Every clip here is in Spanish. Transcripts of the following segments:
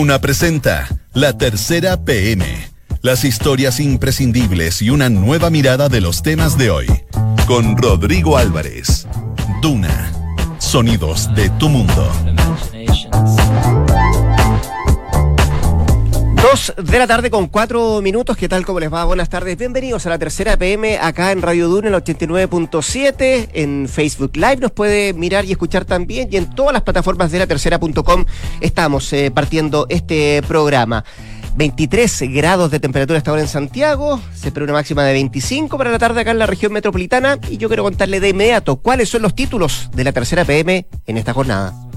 Duna presenta La Tercera PM. Las historias imprescindibles y una nueva mirada de los temas de hoy. Con Rodrigo Álvarez. Duna. Sonidos de tu mundo. Dos de la tarde con cuatro minutos. ¿Qué tal? ¿Cómo les va? Buenas tardes. Bienvenidos a la tercera PM acá en Radio Duna, en el 89.7. En Facebook Live nos puede mirar y escuchar también. Y en todas las plataformas de la tercera.com estamos eh, partiendo este programa. 23 grados de temperatura hasta ahora en Santiago, se espera una máxima de 25 para la tarde acá en la región metropolitana y yo quiero contarle de inmediato cuáles son los títulos de la tercera PM en esta jornada.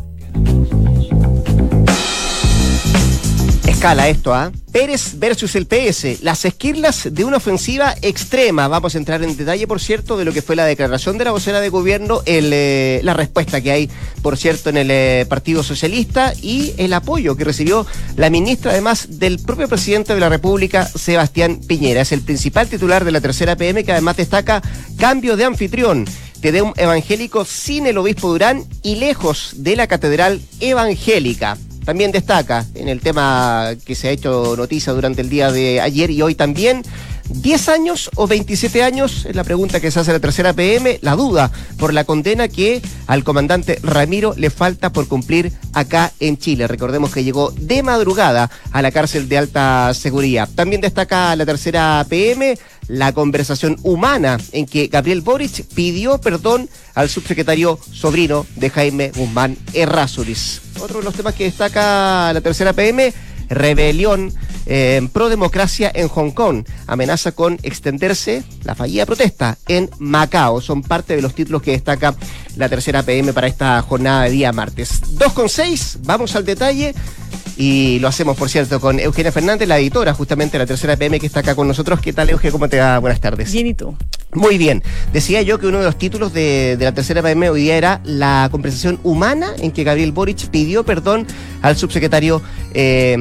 Escala esto, ¿ah? Pérez versus el PS, las esquirlas de una ofensiva extrema. Vamos a entrar en detalle, por cierto, de lo que fue la declaración de la vocera de gobierno, eh, la respuesta que hay, por cierto, en el eh, Partido Socialista y el apoyo que recibió la ministra, además del propio presidente de la República, Sebastián Piñera. Es el principal titular de la tercera PM que además destaca cambio de anfitrión de un evangélico sin el obispo Durán y lejos de la catedral evangélica. También destaca en el tema que se ha hecho noticia durante el día de ayer y hoy también, 10 años o 27 años, es la pregunta que se hace la tercera PM, la duda por la condena que al comandante Ramiro le falta por cumplir acá en Chile. Recordemos que llegó de madrugada a la cárcel de alta seguridad. También destaca la tercera PM la conversación humana en que Gabriel Boric pidió perdón al subsecretario sobrino de Jaime Guzmán Errázuriz. Otro de los temas que destaca la tercera PM, rebelión eh, pro democracia en Hong Kong. Amenaza con extenderse la fallida protesta en Macao. Son parte de los títulos que destaca la tercera PM para esta jornada de día martes. 2 con 6, vamos al detalle. Y lo hacemos, por cierto, con Eugenia Fernández, la editora justamente de la tercera PM que está acá con nosotros. ¿Qué tal, Eugenia? ¿Cómo te va? Buenas tardes. Bien, ¿y tú? Muy bien. Decía yo que uno de los títulos de, la tercera PM hoy día era la conversación humana en que Gabriel Boric pidió perdón al subsecretario eh,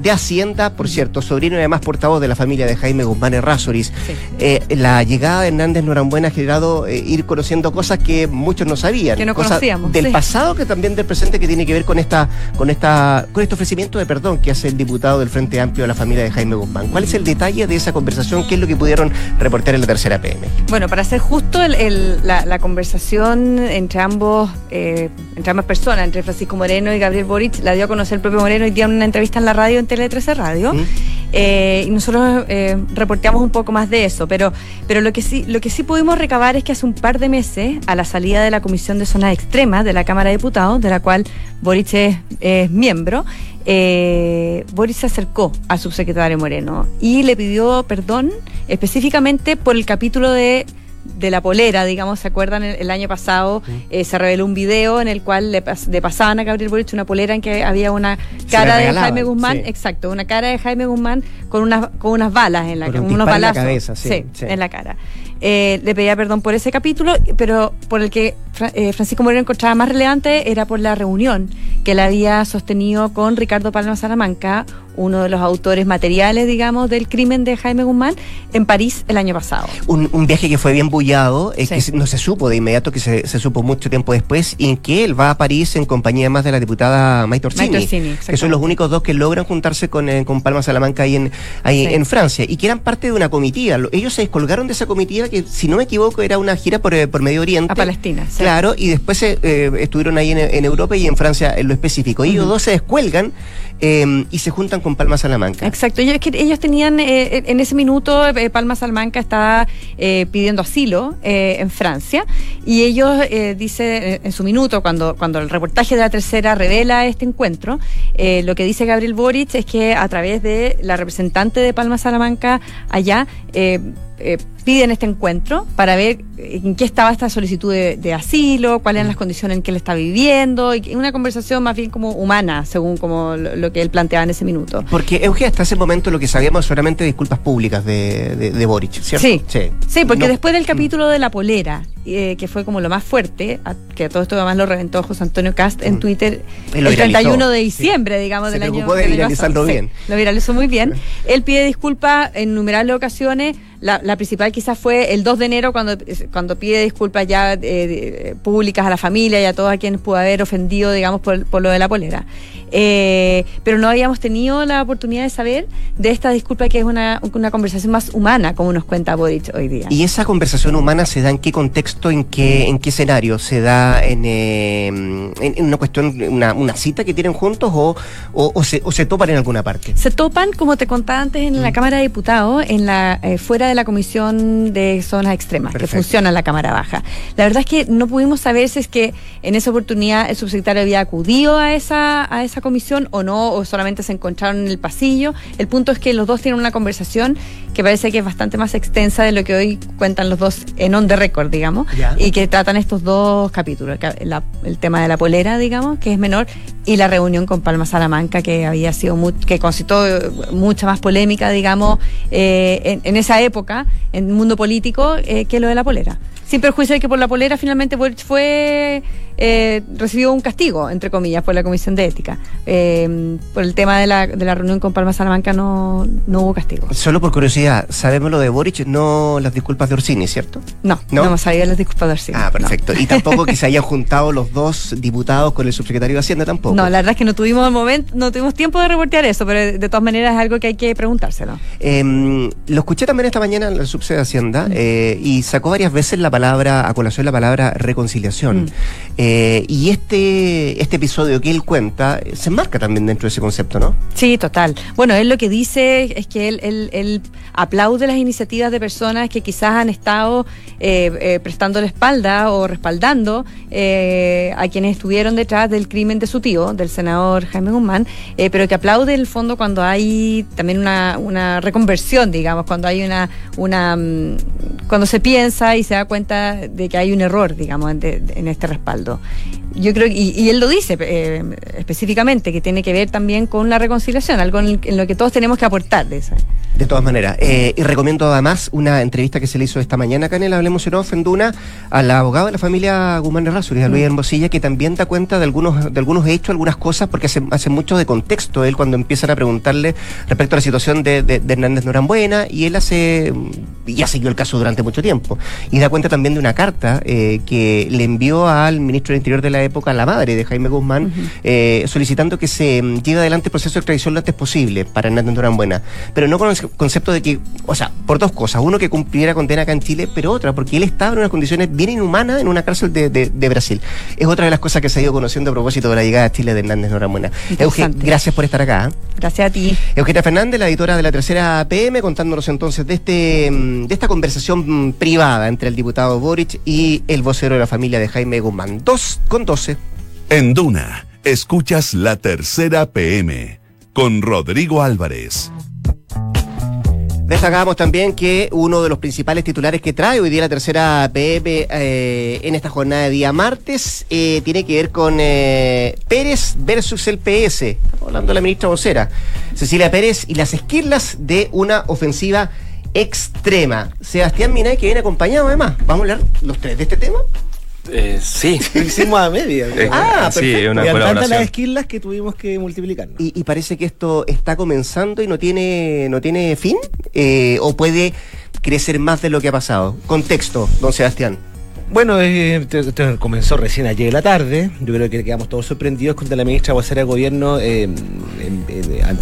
de Hacienda, por cierto, sobrino y además portavoz de la familia de Jaime Guzmán Errázuriz. Eh, la llegada de Hernández Norambuena ha generado eh, ir conociendo cosas que muchos no sabían. Que no cosas conocíamos. Del pasado que también del presente que tiene que ver con esta, con esta, con este ofrecimiento de perdón que hace el diputado del Frente Amplio de la familia de Jaime Guzmán. ¿Cuál es el detalle de esa conversación? ¿Qué es lo que pudieron reportar en la tercera PM? Bueno, para ser justo, la, conversación entre ambos, eh, entre ambas personas, entre Francisco Moreno y Gabriel Boric, la dio a conocer el propio Moreno y dio una entrevista en la radio, en Tele 13 Radio. ¿Mm? Eh, y nosotros eh, reporteamos un poco más de eso, pero, pero lo, que sí, lo que sí pudimos recabar es que hace un par de meses, a la salida de la Comisión de Zonas Extremas de la Cámara de Diputados, de la cual Boric es, miembro, eh, Boris se acercó al subsecretario Moreno y le pidió perdón específicamente por el capítulo de de la polera, digamos, ¿se acuerdan? El, año pasado eh, se reveló un video en el cual le, pasaban a Gabriel Boric una polera en que había una cara de Jaime Guzmán, exacto, una cara de Jaime Guzmán con unas con unas balas en la con unos balazos, en la cabeza, sí, en la cara. Eh, le pedía perdón por ese capítulo, pero por el que eh, Francisco Moreno encontraba más relevante era por la reunión que él había sostenido con Ricardo Palma Salamanca, uno de los autores materiales, digamos, del crimen de Jaime Guzmán, en París el año pasado. Un, viaje que fue bien bullado, eh, que no se supo de inmediato, que se, supo mucho tiempo después, y en que él va a París en compañía más de la diputada Maite Orsini, que son los únicos dos que logran juntarse con, con Palma Salamanca ahí, en, ahí en Francia, y que eran parte de una comitiva. Ellos se descolgaron de esa comitiva que, si no me equivoco, era una gira por, eh, por Medio Oriente. A Palestina, Claro, y después eh, estuvieron ahí en, Europa y en Francia en lo específico. Ellos dos se descuelgan em, y se juntan con Palma Salamanca. Exacto, ellos, ellos tenían, eh, en ese minuto, Palma Salamanca estaba pidiendo asilo en Francia y ellos, dice en su minuto, cuando, cuando el reportaje de la tercera revela este encuentro, lo que dice Gabriel Boric es que a través de la representante de Palma Salamanca allá, eh, piden este encuentro para ver en qué estaba esta solicitud de, asilo, cuáles eran las condiciones en que él está viviendo, y una conversación más bien como humana, según como lo, que él planteaba en ese minuto. Porque, Eugenia, hasta ese momento lo que sabíamos solamente disculpas públicas de, de, Boric, ¿cierto? Sí, sí, porque después del capítulo de la polera, eh, que fue como lo más fuerte, que todo esto además lo reventó José Antonio Cast en mm. Twitter el 31 de diciembre, digamos, del año. de viralizarlo bien. lo viralizó muy bien. Él pide disculpas en numerables ocasiones la, principal quizás fue el 2 de enero cuando, cuando pide disculpas ya eh, públicas a la familia y a todos a quienes pudo haber ofendido, digamos, por, por lo de la polera. Eh, pero no habíamos tenido la oportunidad de saber de esta disculpa que es una, una conversación más humana, como nos cuenta Boric hoy día. ¿Y esa conversación humana se da en qué contexto, en qué, en qué escenario? ¿Se da en, eh, en, una cuestión, una, una, cita que tienen juntos o, o, se, o, se, topan en alguna parte? Se topan, como te contaba antes, en la mm. Cámara de Diputados, en la, eh, fuera de la Comisión de Zonas Extremas, que funciona en la Cámara Baja. La verdad es que no pudimos saber si es que en esa oportunidad el subsecretario había acudido a esa, a esa comisión o no, o solamente se encontraron en el pasillo. El punto es que los dos tienen una conversación que parece que es bastante más extensa de lo que hoy cuentan los dos en on the record, digamos, y que tratan estos dos capítulos, el tema de la polera, digamos, que es menor, y la reunión con Palma Salamanca, que había sido, que concitó mucha más polémica, digamos, eh, en, esa época, en el mundo político, eh, que lo de la polera. Sin perjuicio de que por la polera finalmente fue eh, recibió un castigo, entre comillas, por la Comisión de Ética. Eh, por el tema de la, de la reunión con Palma Salamanca no, no hubo castigo. Solo por curiosidad, sabemos lo de Boric, no las disculpas de Orsini, ¿cierto? No, no, hemos sabido las disculpas de Orsini. Ah, perfecto. Y tampoco que se hayan juntado los dos diputados con el subsecretario de Hacienda tampoco. No, la verdad es que no tuvimos momento, no tuvimos tiempo de reportear eso, pero de todas maneras es algo que hay que preguntárselo. Em, lo escuché también esta mañana en el subsecretario de Hacienda mm. eh, y sacó varias veces la palabra, a colación la palabra reconciliación. Mm. Eh, y este, este episodio que él cuenta eh, se enmarca también dentro de ese concepto, ¿no? Sí, total. Bueno, él lo que dice es que él, él, aplaude las iniciativas de personas que quizás han estado eh, prestando la espalda o respaldando a quienes estuvieron detrás del crimen de su tío, del senador Jaime Guzmán, pero que aplaude en el fondo cuando hay también una, una reconversión, digamos, cuando hay una, una mm, cuando se piensa y se da cuenta de que hay un error, digamos, en este respaldo. Yo creo, y, y él lo dice eh, específicamente, que tiene que ver también con la reconciliación, algo en, lo que todos tenemos que aportar de eso. De todas maneras, eh, y recomiendo además una entrevista que se le hizo esta mañana, Hablemos en Off, en Duna, al abogado de la familia Guzmán de Razuri, a Luis mm. Hermosilla, que también da cuenta de algunos, de algunos hechos, algunas cosas, porque hace, hace mucho de contexto él cuando empiezan a preguntarle respecto a la situación de, de, de Hernández Norambuena, y él hace, ya siguió el caso durante mucho tiempo, y da cuenta también de una carta eh, que le envió al ministro del Interior de la época, la madre de Jaime Guzmán, eh, solicitando que se mm, lleve adelante el proceso de extradición lo antes posible para Hernández Buena. Pero no con el concepto de que, o sea, por dos cosas. Uno, que cumpliera condena acá en Chile, pero otra, porque él estaba en unas condiciones bien inhumanas en una cárcel de, Brasil. Es otra de las cosas que se ha ido conociendo a propósito de la llegada a Chile de Hernández Norambuena. Euge, gracias por estar acá. Gracias a ti. Eugenia Fernández, la editora de la tercera PM, contándonos entonces de este mm, de esta conversación mm, privada entre el diputado Boric y el vocero de la familia de Jaime Guzmán. Dos con doce. En Duna, escuchas la tercera PM con Rodrigo Álvarez. Destacamos también que uno de los principales titulares que trae hoy día la tercera PM eh, en esta jornada de día martes eh, tiene que ver con eh, Pérez versus el PS. Estamos hablando de la ministra vocera, Cecilia Pérez, y las esquirlas de una ofensiva extrema. Sebastián Minay, que viene acompañado además. Vamos a hablar los tres de este tema. Eh, sí. Lo hicimos a media. ah, sí, una y colaboración. las esquilas que tuvimos que multiplicar. Y, parece que esto está comenzando y no tiene, no tiene fin, eh, o puede crecer más de lo que ha pasado. Contexto, don Sebastián. Bueno, eh, comenzó recién ayer en la tarde. Yo creo que quedamos todos sorprendidos cuando la ministra vocera de gobierno, eh,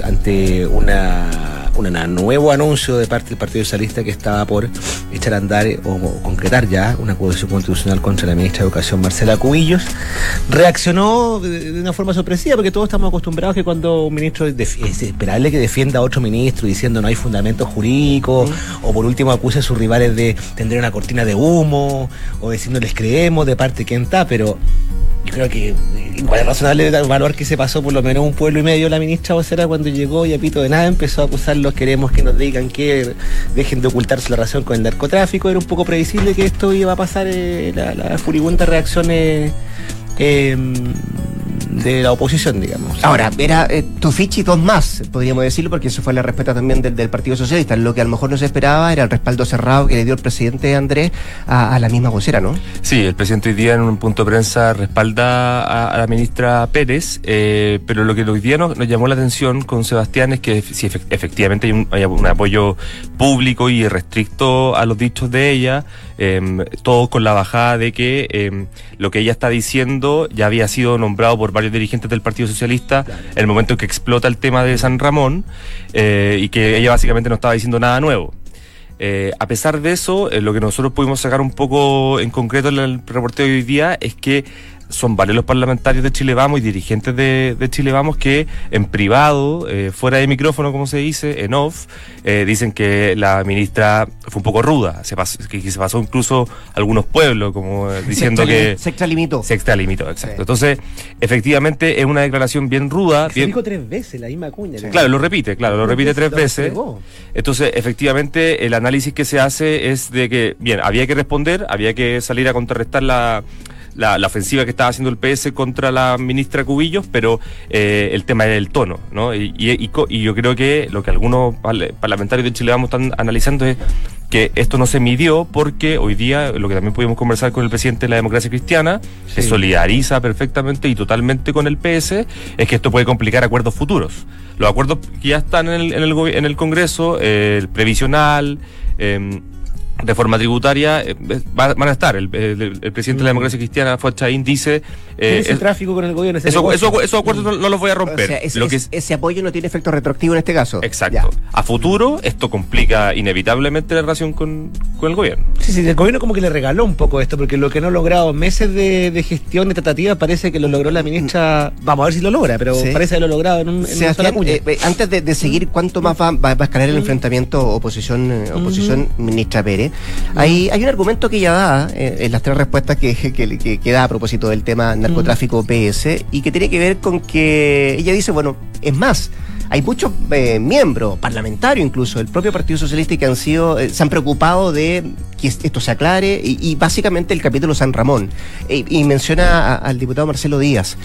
ante una un nuevo anuncio de parte del Partido Socialista que estaba por echar a andar o, concretar ya una acusación constitucional contra la ministra de Educación Marcela Cubillos, reaccionó de, una forma sorpresiva porque todos estamos acostumbrados que cuando un ministro es esperable que defienda a otro ministro diciendo no hay fundamento jurídico o por último acuse a sus rivales de tender una cortina de humo o diciendo les creemos de parte quien está, pero yo creo que igual es razonable evaluar que se pasó por lo menos un pueblo y medio la ministra vocera cuando llegó y a pito de nada empezó a acusarlos, queremos que nos digan que dejen de ocultarse la relación con el narcotráfico, era un poco previsible que esto iba a pasar, eh, la, la, furibunda reacción eh, em, de la oposición, digamos. Ahora, era eh, Tufichi dos más, podríamos decirlo, porque eso fue la respuesta también del, Partido Socialista. Lo que a lo mejor no se esperaba era el respaldo cerrado que le dio el presidente Andrés a, la misma vocera, ¿no? Sí, el presidente hoy día en un punto de prensa respalda a, la ministra Pérez, eh, pero lo que hoy día nos, llamó la atención con Sebastián es que si efectivamente hay un, apoyo público y restricto a los dichos de ella, em, todo con la bajada de que em, lo que ella está diciendo ya había sido nombrado por varios dirigentes del Partido Socialista en el momento en que explota el tema de San Ramón eh, y que ella básicamente no estaba diciendo nada nuevo. Eh, a pesar de eso, eh, lo que nosotros pudimos sacar un poco en concreto en el reporte de hoy día es que son varios los parlamentarios de Chile Vamos y dirigentes de, Chile Vamos que en privado, eh, fuera de micrófono, como se dice, en off, eh, dicen que la ministra fue un poco ruda, se pasó, que, se pasó incluso algunos pueblos, como diciendo que... Se extralimitó. Se extralimitó, exacto. Entonces, efectivamente, es una declaración bien ruda. Se dijo tres veces la misma cuña. Claro, lo repite, claro, lo repite tres veces. Entonces, efectivamente, el análisis que se hace es de que, bien, había que responder, había que salir a contrarrestar la la, ofensiva que estaba haciendo el PS contra la ministra Cubillos, pero eh, el tema es el tono, ¿no? Y, y, yo creo que lo que algunos parlamentarios de Chile vamos están analizando es que esto no se midió porque hoy día, lo que también pudimos conversar con el presidente de la democracia cristiana, se solidariza perfectamente y totalmente con el PS, es que esto puede complicar acuerdos futuros. Los acuerdos que ya están en el, en el, en el Congreso, eh, el previsional, eh, reforma tributaria eh, van a estar. El, presidente de la democracia cristiana, Fuad Chaín, dice... Eh, ese tráfico con el gobierno? eso, esos acuerdos no, los voy a romper. ese apoyo no tiene efecto retroactivo en este caso. Exacto. A futuro, esto complica inevitablemente la relación con, el gobierno. Sí, sí, el gobierno como que le regaló un poco esto, porque lo que no ha logrado meses de, gestión, de tratativa, parece que lo logró la ministra... Vamos a ver si lo logra, pero parece que lo ha logrado en, un, eh, Antes de, seguir, ¿cuánto más va, a escalar el enfrentamiento oposición, oposición ministra Hay, hay un argumento que ella da eh, en las tres respuestas que, que, da a propósito del tema narcotráfico PS y que tiene que ver con que ella dice, bueno, es más, hay muchos eh, miembros, parlamentarios incluso, del propio Partido Socialista que han sido, eh, se han preocupado de que esto se aclare y, básicamente el capítulo San Ramón. y menciona al diputado Marcelo Díaz.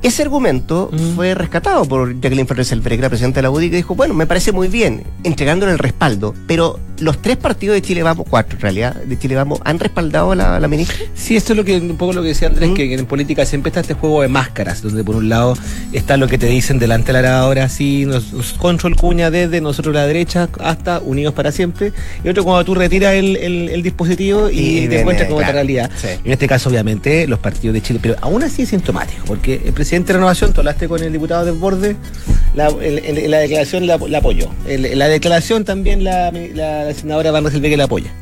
Ese argumento fue rescatado por Jacqueline Selver, que era presidenta de la UDI, que dijo, bueno, me parece muy bien, entregándole el respaldo, pero los tres partidos de Chile Vamos, cuatro en realidad, de Chile Vamos, ¿han respaldado a la, ministra? Sí, esto es lo que, un poco lo que decía Andrés, que en política siempre está este juego de máscaras, donde por un lado está lo que te dicen delante de la grabadora, sí, nos, control cuña desde nosotros la derecha hasta Unidos para siempre, y otro cuando tú retiras el, dispositivo y, te encuentras con otra realidad. En este caso, obviamente, los partidos de Chile, pero aún así es sintomático, porque el presidente de Renovación, tú hablaste con el diputado del borde, la, la declaración la, apoyó. la declaración también la, la senadora Van que la apoya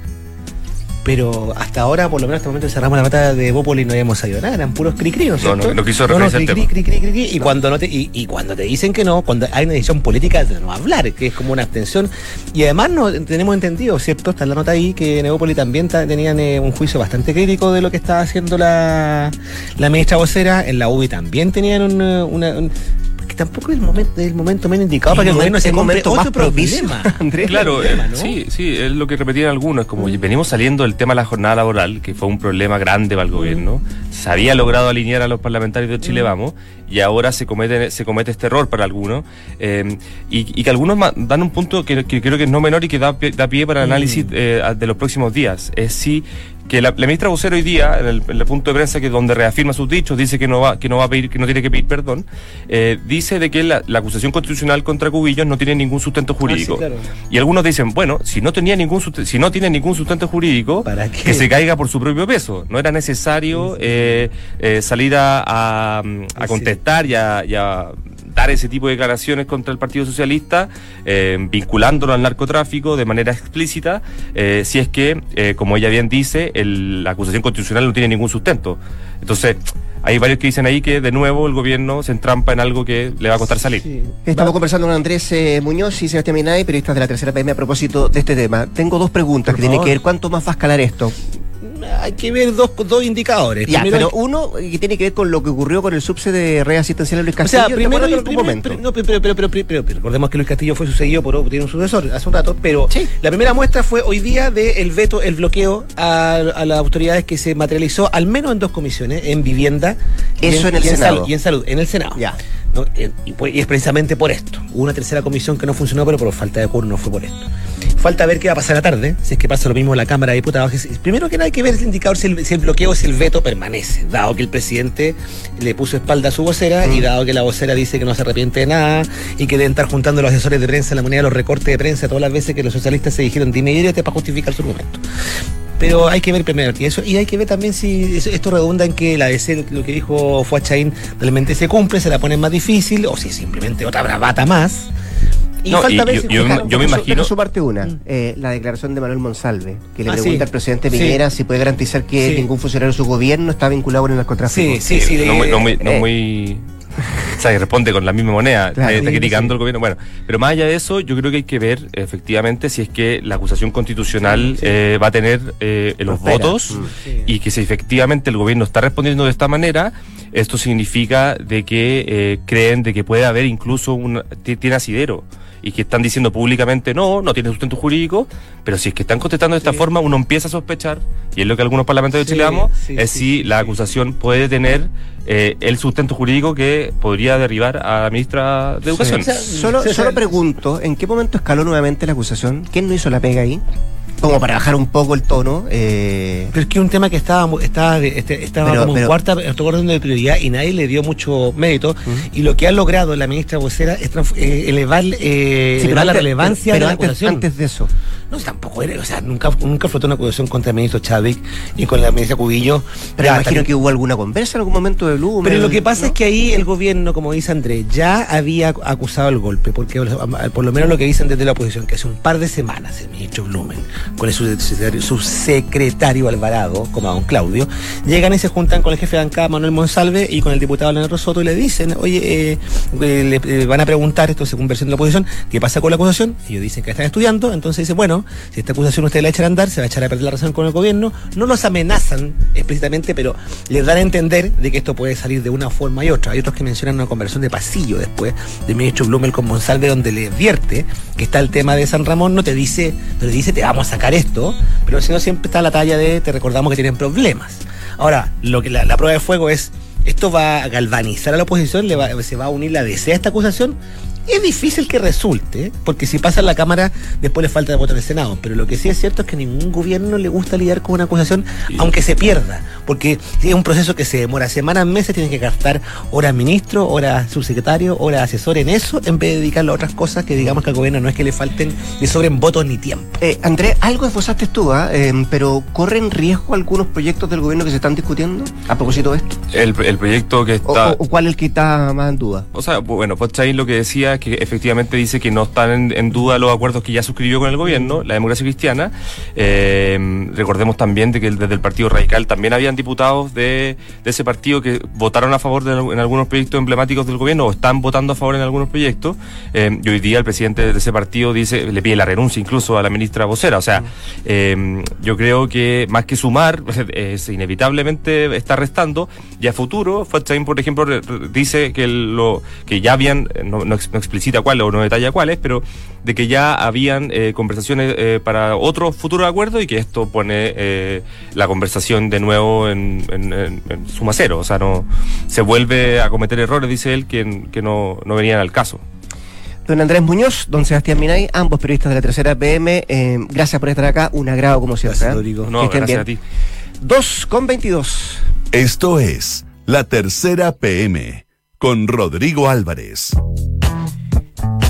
pero hasta ahora, por lo menos hasta el momento cerramos la mata de Bópoli y no habíamos sabido nada, eran puros cri ¿no No, no, quiso no, no, cri, cri, cri, y cuando no te, y, cuando te dicen que no, cuando hay una decisión política de no hablar, que es como una abstención, y además no tenemos entendido, ¿cierto? Está en la nota ahí que en Evópoli también tenían eh, un juicio bastante crítico de lo que estaba haciendo la, la ministra vocera, en la UBI también tenían un, eh, una, tampoco es el momento, el momento menos indicado para que el gobierno se compre otro problema. claro, eh, sí, sí, es lo que repetían algunos, como mm. venimos saliendo del tema de la jornada laboral, que fue un problema grande para el mm. gobierno, se había logrado alinear a los parlamentarios de Chile mm. Vamos, y ahora se comete, se comete este error para algunos, eh, y, que algunos dan un punto que, creo que es no menor y que da, da pie para el análisis eh, de los próximos días, es si que la, ministra vocera hoy día, en el, punto de prensa que donde reafirma sus dichos, dice que no va, que no va a pedir, que no tiene que pedir perdón, eh, dice de que la, acusación constitucional contra Cubillos no tiene ningún sustento ah, jurídico. Y algunos dicen, bueno, si no tenía ningún si no tiene ningún sustento jurídico, que se caiga por su propio peso. No era necesario eh, eh, salir a, contestar y a dar ese tipo de declaraciones contra el Partido Socialista, eh, vinculándolo al narcotráfico de manera explícita, eh, si es que, eh, como ella bien dice, la acusación constitucional no tiene ningún sustento. Entonces, hay varios que dicen ahí que de nuevo el gobierno se entrampa en algo que le va a costar salir. Estamos conversando con Andrés Muñoz y Sebastián Minay, periodistas de la tercera PM, a propósito de este tema. Tengo dos preguntas que tienen que ver cuánto más va a escalar esto. Hay que ver dos, dos indicadores. Ya, pero uno que tiene que ver con lo que ocurrió con el subse de red asistencial Luis Castillo. O sea, primero, en momento. no, pero, pero, pero, recordemos que Luis Castillo fue sucedido por tiene un sucesor hace un rato, pero la primera muestra fue hoy día del veto, el bloqueo a, las autoridades que se materializó al menos en dos comisiones, en vivienda Eso en, el Senado. y en salud, en el Senado. Ya. Y, es precisamente por esto. Hubo una tercera comisión que no funcionó, pero por falta de acuerdo no fue por esto. Falta ver qué va a pasar la tarde, si es que pasa lo mismo en la Cámara de Diputados. Primero que nada hay que ver el indicador si el, bloqueo, si el veto permanece, dado que el presidente le puso espalda a su vocera y mm. dado que la vocera dice que no se arrepiente de nada y que deben estar juntando los asesores de prensa, la moneda, los recortes de prensa, todas las veces que los socialistas se dijeron dime y para justificar su argumento pero hay que ver primero y eso y hay que ver también si esto redunda en que la DC, lo que dijo Fuachain, realmente se cumple, se la pone más difícil o si simplemente otra bravata más. Y falta ver si yo, me imagino su parte una, mm. eh, la declaración de Manuel Monsalve, que le ah, pregunta al presidente Piñera si puede garantizar que ningún funcionario de su gobierno está vinculado con el narcotráfico. Sí, sí, sí. no, muy, no muy o sea, responde con la misma moneda, está criticando al gobierno. Bueno, pero más allá de eso, yo creo que hay que ver efectivamente si es que la acusación constitucional eh, va a tener eh, los votos mm. y que si efectivamente el gobierno está respondiendo de esta manera, esto significa de que eh, creen de que puede haber incluso un tiene asidero y que están diciendo públicamente no, no tiene sustento jurídico, pero si es que están contestando de esta forma, uno empieza a sospechar, y es lo que algunos parlamentarios de Chile damos, es si la acusación puede tener eh, el sustento jurídico que podría derribar a la ministra de Educación. solo, solo pregunto, ¿en qué momento escaló nuevamente la acusación? ¿Quién no hizo la pega ahí? como para bajar un poco el tono. Eh... Pero es que un tema que estaba, estaba, este, estaba como en cuarta orden de prioridad y nadie le dio mucho mérito. Y lo que ha logrado la ministra vocera es eh, elevar, eh, la relevancia de la antes, antes de eso. No, tampoco era, o sea, nunca, nunca flotó una acusación contra el ministro Chávez y con la ministra Cubillo. Pero imagino que hubo alguna conversa en algún momento de Pero lo que pasa es que ahí el gobierno, como dice Andrés, ya había acusado el golpe, porque por lo menos lo que dicen desde la oposición, que hace un par de semanas el ministro Blumen con el subsecretario, Alvarado, como a don Claudio, llegan y se juntan con el jefe de bancada Manuel Monsalve y con el diputado Leonardo Soto y le dicen, oye, eh, eh, le, van a preguntar, esto según versión de la oposición, ¿qué pasa con la acusación? Ellos dicen que están estudiando, entonces dice, bueno, si esta acusación usted la echan a andar, se va a echar a perder la razón con el gobierno. No los amenazan explícitamente, pero les dan a entender de que esto puede salir de una forma y otra. Hay otros que mencionan una conversión de pasillo después del ministro Blumel con Monsalve, donde le advierte que está el tema de San Ramón, no te dice, no le dice te vamos a sacar esto, pero si siempre está la talla de te recordamos que tienen problemas. Ahora, lo que la, prueba de fuego es esto va a galvanizar a la oposición, le se va a unir la DC a esta acusación es difícil que resulte, porque si pasa en la Cámara, después le falta de voto en el Senado. Pero lo que sí es cierto es que a ningún gobierno le gusta lidiar con una acusación, aunque se pierda. Porque es un proceso que se demora semanas, meses, tienen que gastar horas ministro, horas subsecretario, horas asesor en eso, en vez de dedicarlo a otras cosas que digamos que al gobierno no es que le falten, le sobren votos ni tiempo. Eh, Andrés, algo esbozaste tú, ¿ah? em, pero ¿corren riesgo algunos proyectos del gobierno que se están discutiendo a propósito de esto? El, proyecto que está... O, cuál es el que está más en duda? O sea, bueno, pues lo que decía que efectivamente dice que no están en, duda los acuerdos que ya suscribió con el gobierno, la democracia cristiana. Eh, recordemos también de que desde el Partido Radical también habían diputados de, ese partido que votaron a favor en algunos proyectos emblemáticos del gobierno o están votando a favor en algunos proyectos. Eh, y hoy día el presidente de ese partido dice, le pide la renuncia incluso a la ministra vocera. O sea, eh, yo creo que más que sumar, es, inevitablemente está restando. Y a futuro, Fuachain, por ejemplo, dice que lo que ya habían, no, no explicita cuál o no detalla cuáles, pero de que ya habían eh, conversaciones eh, para otro futuro acuerdo y que esto pone eh, la conversación de nuevo en, en, suma cero. O sea, no se vuelve a cometer errores, dice él, que, que no, no venían al caso. Don Andrés Muñoz, don Sebastián Minay, ambos periodistas de la tercera PM, gracias por estar acá, un agrado como siempre. Gracias, No, gracias a ti. 2 con 22. Esto es La Tercera PM con Rodrigo Álvarez.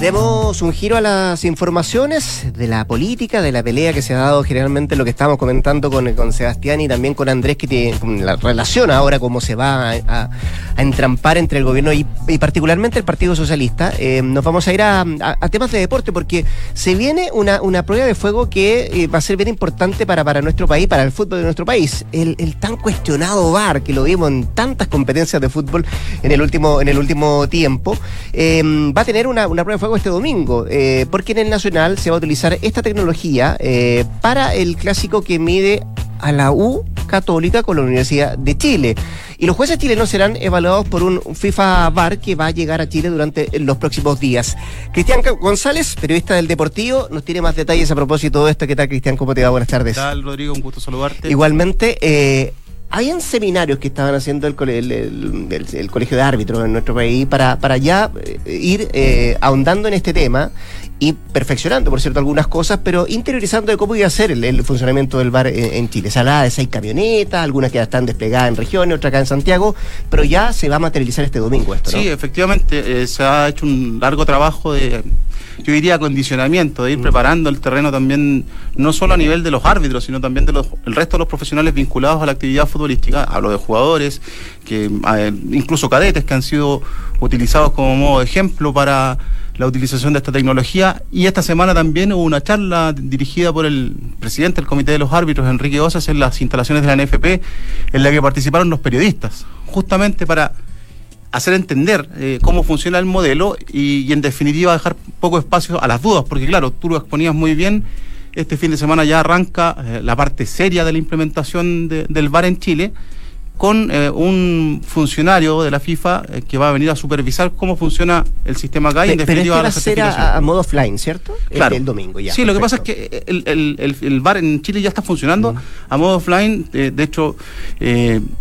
Demos un giro a las informaciones de la política, de la pelea que se ha dado generalmente, lo que estamos comentando con, con Sebastián y también con Andrés, que tiene la relación ahora, cómo se va a, entrampar entre el gobierno y, particularmente el Partido Socialista. Eh, nos vamos a ir a, temas de deporte, porque se viene una, una prueba de fuego que eh, va a ser bien importante para, para nuestro país, para el fútbol de nuestro país. El, tan cuestionado VAR, que lo vimos en tantas competencias de fútbol en el último, en el último tiempo, eh, va a tener una, una prueba de fuego este domingo, eh, porque en el Nacional se va a utilizar esta tecnología eh, para el clásico que mide a la U Católica con la Universidad de Chile. Y los jueces chilenos serán evaluados por un FIFA VAR que va a llegar a Chile durante los próximos días. Cristian González, periodista del Deportivo, nos tiene más detalles a propósito de esto. ¿Qué tal, Cristian? ¿Cómo te va? Buenas tardes. ¿Qué tal, Rodrigo? Un gusto saludarte. Igualmente, eh, habían seminarios que estaban haciendo el, colegio de árbitros en nuestro país para, para ya eh, ir eh, ahondando en este tema y perfeccionando, por cierto, algunas cosas, pero interiorizando de cómo iba a ser el, funcionamiento del bar en, Chile. Se hablaba de seis camionetas, algunas que ya están desplegadas en regiones, otras acá en Santiago, pero ya se va a materializar este domingo esto, ¿no? Sí, efectivamente, eh, se ha hecho un largo trabajo de yo diría acondicionamiento, de ir mm. preparando el terreno también, no solo a nivel de los árbitros, sino también de los, el resto de los profesionales vinculados a la actividad futbolística. Hablo de jugadores, que eh, incluso cadetes que han sido utilizados como modo de ejemplo para la utilización de esta tecnología. Y esta semana también hubo una charla dirigida por el presidente del Comité de los Árbitros, Enrique Osas, en las instalaciones de la NFP, en la que participaron los periodistas, justamente para hacer entender eh, cómo funciona el modelo y, en definitiva dejar poco espacio a las dudas, porque claro, tú lo exponías muy bien, este fin de semana ya arranca eh, la parte seria de la implementación del VAR en Chile con eh, un funcionario de la FIFA eh, que va a venir a supervisar cómo funciona el sistema acá y en definitiva va a ser a, modo offline, ¿cierto? Claro. El, domingo ya. Sí, lo que pasa es que el, el, el, bar en Chile ya está funcionando a modo offline. Eh, de hecho,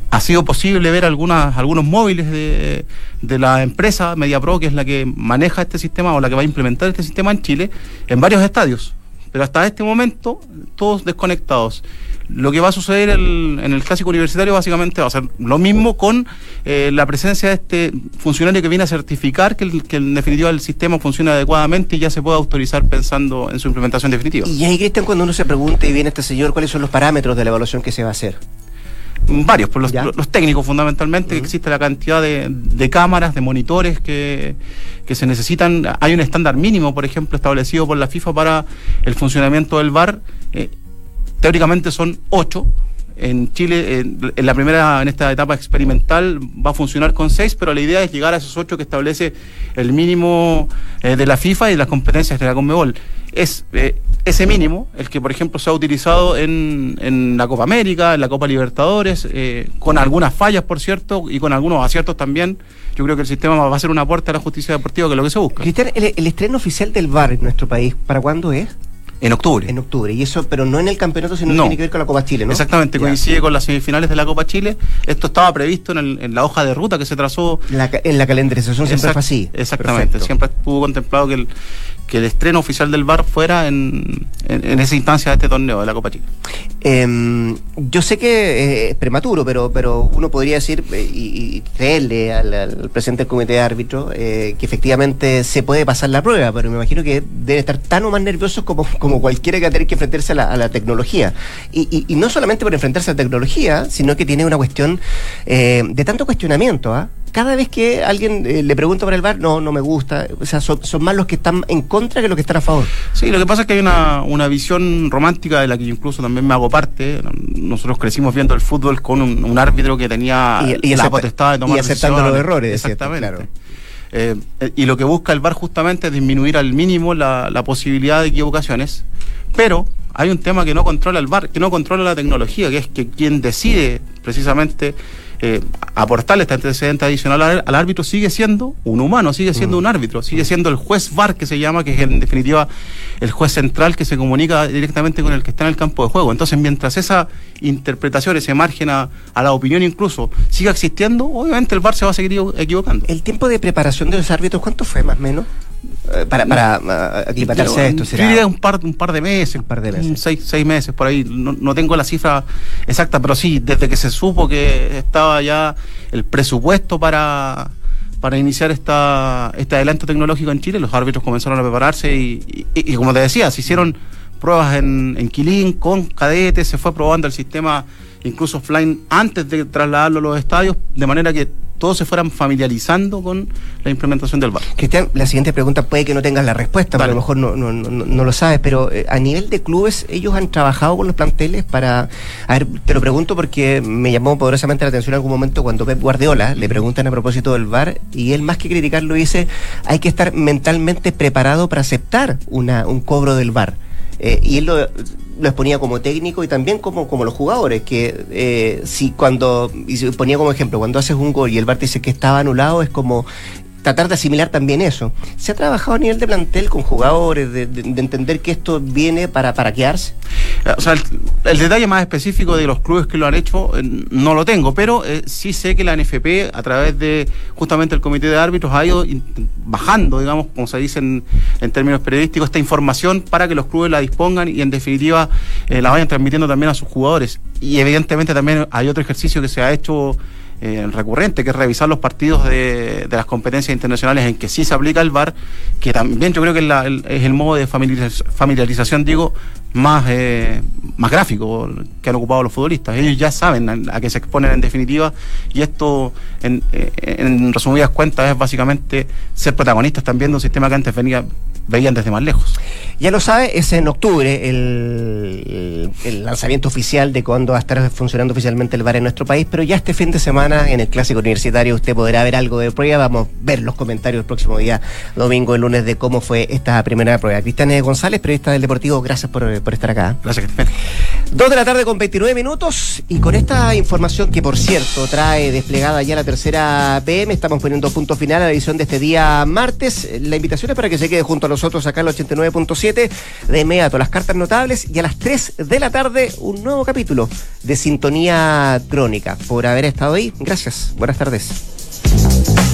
ha sido posible ver algunas, algunos móviles de, de la empresa MediaPro, que es la que maneja este sistema o la que va a implementar este sistema en Chile, en varios estadios. Pero hasta este momento, todos desconectados. Lo que va a suceder en el clásico universitario básicamente va a ser lo mismo con eh, la presencia de este funcionario que viene a certificar que, en definitiva el sistema funciona adecuadamente y ya se puede autorizar pensando en su implementación definitiva. Y ahí, Cristian, cuando uno se pregunta y viene este señor, ¿cuáles son los parámetros de la evaluación que se va a hacer? Varios, por los, técnicos fundamentalmente, que existe la cantidad de, cámaras, de monitores que, se necesitan. Hay un estándar mínimo, por ejemplo, establecido por la FIFA para el funcionamiento del VAR. Eh, teóricamente son ocho. En Chile, en, la primera, en esta etapa experimental, va a funcionar con seis, pero la idea es llegar a esos ocho que establece el mínimo eh, de la FIFA y las competencias de la Conmebol. Es eh, ese mínimo el que, por ejemplo, se ha utilizado en, en la Copa América, en la Copa Libertadores, eh, con algunas fallas, por cierto, y con algunos aciertos también. Yo creo que el sistema va a ser una puerta a la justicia deportiva, que es lo que se busca. Cristian, el, el estreno oficial del VAR en nuestro país, ¿para cuándo es? En octubre. En octubre. Y eso, pero no en el campeonato, sino que tiene que ver con la Copa Chile, ¿no? Exactamente, coincide con las semifinales de la Copa Chile. Esto estaba previsto en, la hoja de ruta que se trazó. en la calendarización siempre fue así. Exactamente, siempre estuvo contemplado que el, que el estreno oficial del bar fuera en, en, esa instancia de este torneo de la Copa Chile. Em, yo sé que eh, es prematuro, pero, pero uno podría decir eh, y, creerle al, presidente del comité de árbitro eh, que efectivamente se puede pasar la prueba, pero me imagino que debe estar tan o más nervioso como, como cualquiera que tener que enfrentarse a la, tecnología. Y, y, no solamente por enfrentarse a la tecnología, sino que tiene una cuestión de tanto cuestionamiento. ¿ah? cada vez que alguien eh, le pregunta por el bar, no, no me gusta. O sea, son, más los que están en contra que los que están a favor. Sí, lo que pasa es que hay una, una visión romántica de la que yo incluso también me hago parte. Nosotros crecimos viendo el fútbol con un, árbitro que tenía y, la potestad de tomar Y aceptando los errores. Exactamente. Eh, y lo que busca el VAR justamente es disminuir al mínimo la, la posibilidad de equivocaciones, pero hay un tema que no controla el VAR, que no controla la tecnología, que es que quien decide precisamente eh, aportarle este antecedente adicional al, árbitro sigue siendo un humano, sigue siendo mm. un árbitro, sigue siendo el juez VAR que se llama, que es en definitiva el juez central que se comunica directamente con el que está en el campo de juego. Entonces, mientras esa interpretación, ese margen a, a la opinión incluso, siga existiendo, obviamente el VAR se va a seguir equivocando. ¿El tiempo de preparación de los árbitros cuánto fue más o menos? Eh, para, para uh, aclimatarse a esto? ¿será? un par, un par de meses. Un par de meses. Seis, seis meses por ahí. No, no, tengo la cifra exacta, pero sí, desde que se supo que estaba ya el presupuesto para, para iniciar esta, este adelanto tecnológico en Chile, los árbitros comenzaron a prepararse y, y, como te decía, se hicieron pruebas en, en Quilín con cadetes, se fue probando el sistema incluso offline antes de trasladarlo a los estadios, de manera que todos se fueran familiarizando con la implementación del VAR. Cristian, la siguiente pregunta puede que no tengas la respuesta, pero a lo mejor no, no, no, lo sabes, pero eh, a nivel de clubes, ellos han trabajado con los planteles para... A ver, te lo pregunto porque me llamó poderosamente la atención en algún momento cuando Pep Guardiola le preguntan a propósito del VAR y él más que criticarlo dice, hay que estar mentalmente preparado para aceptar una, un cobro del VAR. Eh, y él lo lo exponía como técnico y también como, como los jugadores, que eh, si cuando, y se ponía como ejemplo, cuando haces un gol y el VAR dice que estaba anulado, es como tratar de asimilar también eso. ¿Se ha trabajado a nivel de plantel con jugadores, de, entender que esto viene para, para quedarse? Eh, o sea, el, detalle más específico de los clubes que lo han hecho eh, no lo tengo, pero eh, sí sé que la NFP, a través de justamente el comité de árbitros, ha ido bajando, digamos, como se dice en, términos periodísticos, esta información para que los clubes la dispongan y en definitiva la vayan transmitiendo también a sus jugadores. Y evidentemente también hay otro ejercicio que se ha hecho eh, recurrente, que es revisar los partidos de, las competencias internacionales en que sí se aplica el VAR, que también yo creo que es, el modo de familiarización, digo, más, eh, más gráfico que han ocupado los futbolistas. Ellos ya saben a, qué se exponen en definitiva y esto, en, eh, en resumidas cuentas, es básicamente ser protagonistas también de un sistema que antes venía veían desde más lejos. Ya lo sabe, es en octubre el, lanzamiento oficial de cuándo va a estar funcionando oficialmente el bar en nuestro país, pero ya este fin de semana en el Clásico Universitario usted podrá ver algo de prueba. Vamos a ver los comentarios el próximo día, domingo, el lunes, de cómo fue esta primera prueba. Cristian González, periodista del Deportivo, gracias por, estar acá. Gracias, Cristian. Dos de la tarde con 29 minutos y con esta información que, por cierto, trae desplegada ya la tercera PM, estamos poniendo punto final a la edición de este día martes. La invitación es para que se quede junto a nosotros acá en el 89.7 de inmediato las cartas notables y a las 3 de la tarde un nuevo capítulo de Sintonía Crónica. Por haber estado ahí, gracias. Buenas tardes.